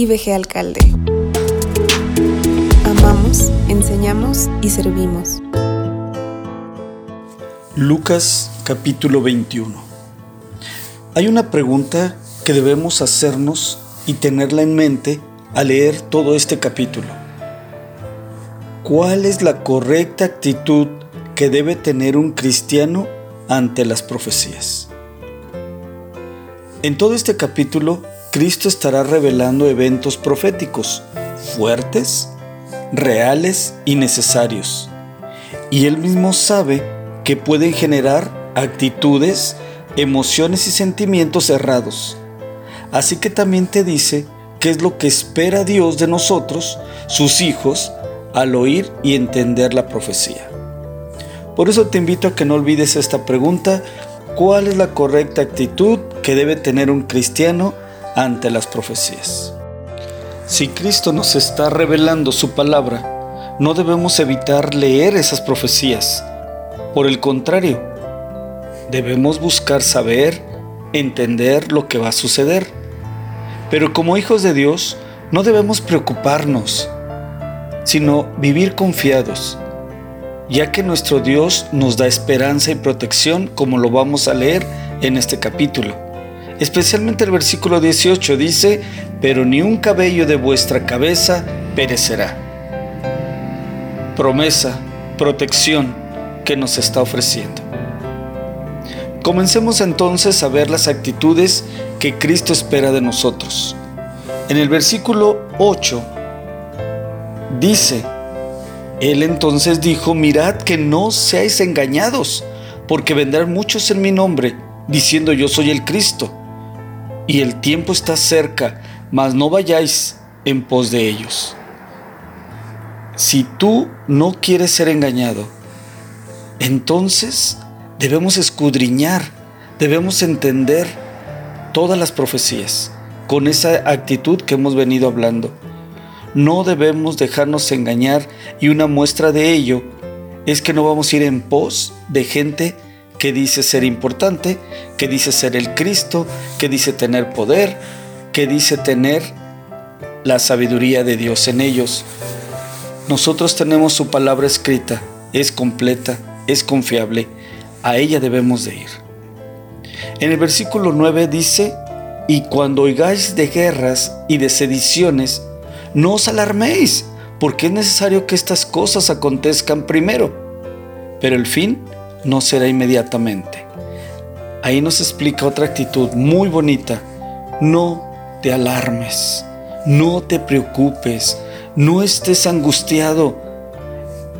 IBG Alcalde. Amamos, enseñamos y servimos. Lucas capítulo 21. Hay una pregunta que debemos hacernos y tenerla en mente al leer todo este capítulo. ¿Cuál es la correcta actitud que debe tener un cristiano ante las profecías? En todo este capítulo, Cristo estará revelando eventos proféticos fuertes, reales y necesarios. Y él mismo sabe que pueden generar actitudes, emociones y sentimientos errados. Así que también te dice qué es lo que espera Dios de nosotros, sus hijos, al oír y entender la profecía. Por eso te invito a que no olvides esta pregunta, ¿cuál es la correcta actitud que debe tener un cristiano ante las profecías? Si Cristo nos está revelando su palabra, no debemos evitar leer esas profecías. Por el contrario, debemos buscar saber, entender lo que va a suceder. Pero como hijos de Dios, no debemos preocuparnos, sino vivir confiados, ya que nuestro Dios nos da esperanza y protección como lo vamos a leer en este capítulo. Especialmente el versículo 18 dice, pero ni un cabello de vuestra cabeza perecerá. Promesa, protección que nos está ofreciendo. Comencemos entonces a ver las actitudes que Cristo espera de nosotros. En el versículo 8 dice, Él entonces dijo, mirad que no seáis engañados, porque vendrán muchos en mi nombre, diciendo yo soy el Cristo y el tiempo está cerca, mas no vayáis en pos de ellos. Si tú no quieres ser engañado, entonces debemos escudriñar, debemos entender todas las profecías con esa actitud que hemos venido hablando. No debemos dejarnos engañar y una muestra de ello es que no vamos a ir en pos de gente que dice ser importante, que dice ser el Cristo, que dice tener poder, que dice tener la sabiduría de Dios en ellos. Nosotros tenemos su palabra escrita, es completa, es confiable, a ella debemos de ir. En el versículo 9 dice, y cuando oigáis de guerras y de sediciones, no os alarméis, porque es necesario que estas cosas acontezcan primero, pero el fin no será inmediatamente. Ahí nos explica otra actitud muy bonita. No te alarmes, no te preocupes, no estés angustiado.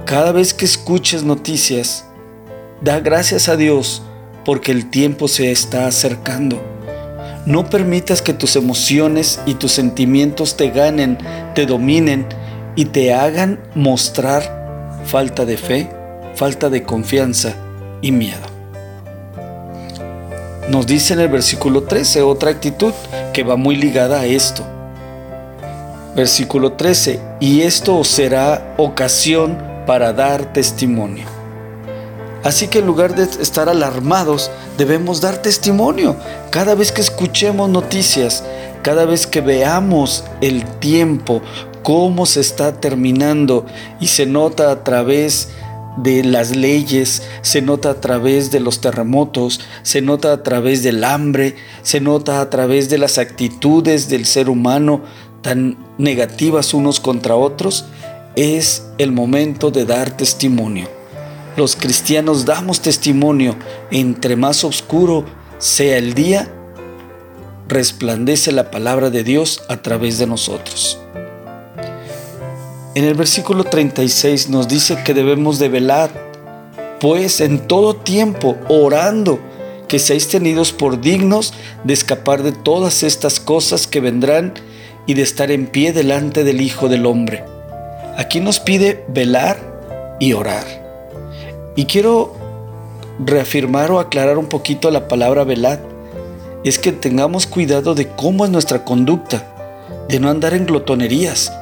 Cada vez que escuches noticias, da gracias a Dios porque el tiempo se está acercando. No permitas que tus emociones y tus sentimientos te ganen, te dominen y te hagan mostrar falta de fe, falta de confianza y miedo. Nos dice en el versículo 13 otra actitud que va muy ligada a esto. Versículo 13, y esto será ocasión para dar testimonio. Así que en lugar de estar alarmados, debemos dar testimonio. Cada vez que escuchemos noticias, cada vez que veamos el tiempo, cómo se está terminando y se nota a través de las leyes, se nota a través de los terremotos, se nota a través del hambre, se nota a través de las actitudes del ser humano tan negativas unos contra otros, es el momento de dar testimonio. Los cristianos damos testimonio, entre más oscuro sea el día, resplandece la palabra de Dios a través de nosotros. En el versículo 36 nos dice que debemos de velar, pues en todo tiempo orando, que seáis tenidos por dignos de escapar de todas estas cosas que vendrán y de estar en pie delante del Hijo del Hombre. Aquí nos pide velar y orar. Y quiero reafirmar o aclarar un poquito la palabra velar. Es que tengamos cuidado de cómo es nuestra conducta, de no andar en glotonerías,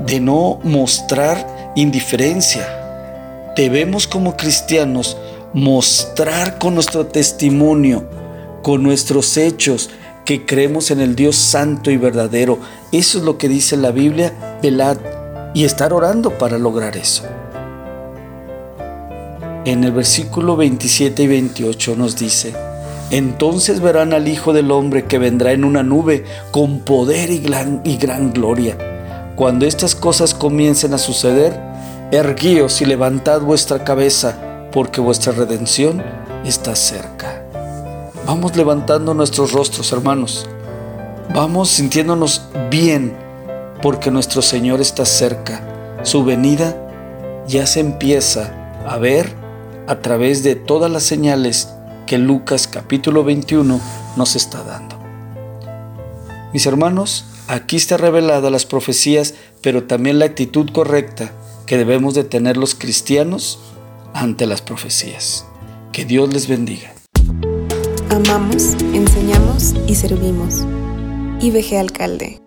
de no mostrar indiferencia. Debemos como cristianos mostrar con nuestro testimonio, con nuestros hechos, que creemos en el Dios santo y verdadero. Eso es lo que dice la Biblia, velad y estar orando para lograr eso. En el versículo 27 y 28 nos dice, entonces verán al Hijo del Hombre que vendrá en una nube con poder y gran, y gran gloria. Cuando estas cosas comiencen a suceder, erguíos y levantad vuestra cabeza, porque vuestra redención está cerca. Vamos levantando nuestros rostros, hermanos. Vamos sintiéndonos bien porque nuestro Señor está cerca. Su venida ya se empieza a ver a través de todas las señales que Lucas capítulo 21 nos está dando. Mis hermanos, aquí está revelada las profecías, pero también la actitud correcta que debemos de tener los cristianos ante las profecías. Que Dios les bendiga. Amamos, enseñamos y servimos. IBG Alcalde